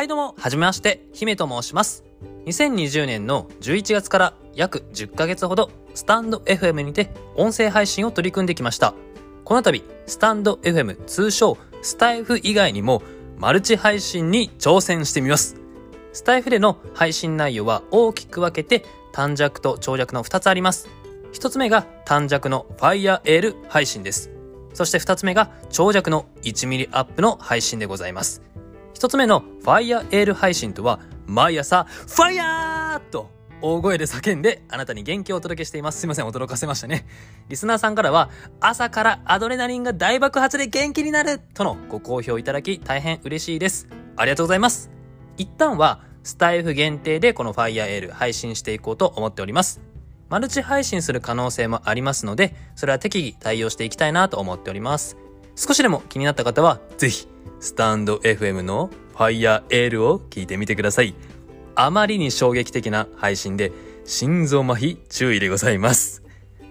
はいどうも、はじめまして、姫と申します。2020年の11月から約10ヶ月ほど、スタンド FM にて音声配信を取り組んできました。この度、スタンド FM 通称スタイフ以外にもマルチ配信に挑戦してみます。スタイフでの配信内容は大きく分けて短尺と長尺の2つあります。1つ目が短尺の FireAir 配信です。そして2つ目が長尺の1ミリアップの配信でございます。1つ目の FireAir 配信とは毎朝 FIRE! と大声で叫んであなたに元気をお届けしています。すいません、驚かせましたね。リスナーさんからは朝からアドレナリンが大爆発で元気になるとのご好評いただき大変嬉しいです。ありがとうございます。一旦はスタイフ限定でこの FireAir 配信していこうと思っております。マルチ配信する可能性もありますので、それは適宜対応していきたいなと思っております。少しでも気になった方は、ぜひ、スタンド FM の FireAir を聞いてみてください。あまりに衝撃的な配信で、心臓麻痺注意でございます。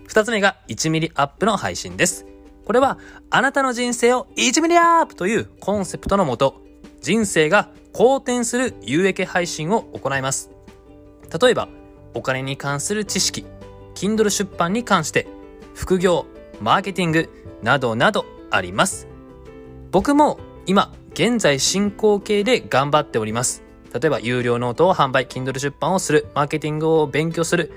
二つ目が1ミリアップの配信です。これは、あなたの人生を1ミリアップというコンセプトのもと、人生が好転する有益配信を行います。例えば、お金に関する知識、Kindle 出版に関して、副業、マーケティングなどなどあります。僕も今、現在進行形で頑張っております。例えば、有料ノートを販売、Kindle 出版をする、マーケティングを勉強する。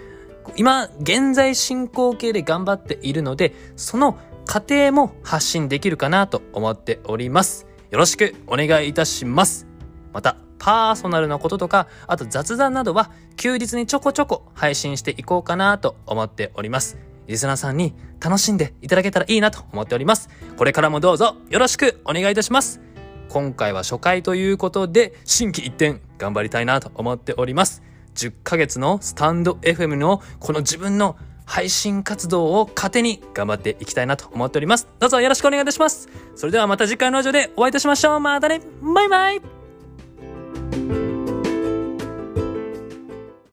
今、現在進行形で頑張っているので、その過程も発信できるかなと思っております。よろしくお願いいたします。また、パーソナルなこととか、あと雑談などは休日にちょこちょこ配信していこうかなと思っております。リスナーさんに楽しんでいただけたらいいなと思っております。これからもどうぞよろしくお願いいたします。今回は初回ということで、新規一点頑張りたいなと思っております。10ヶ月のスタンド FM のこの自分の配信活動を糧に頑張っていきたいなと思っております。どうぞよろしくお願いいたします。それではまた次回のラジオでお会いいたしましょう。またねバイバイ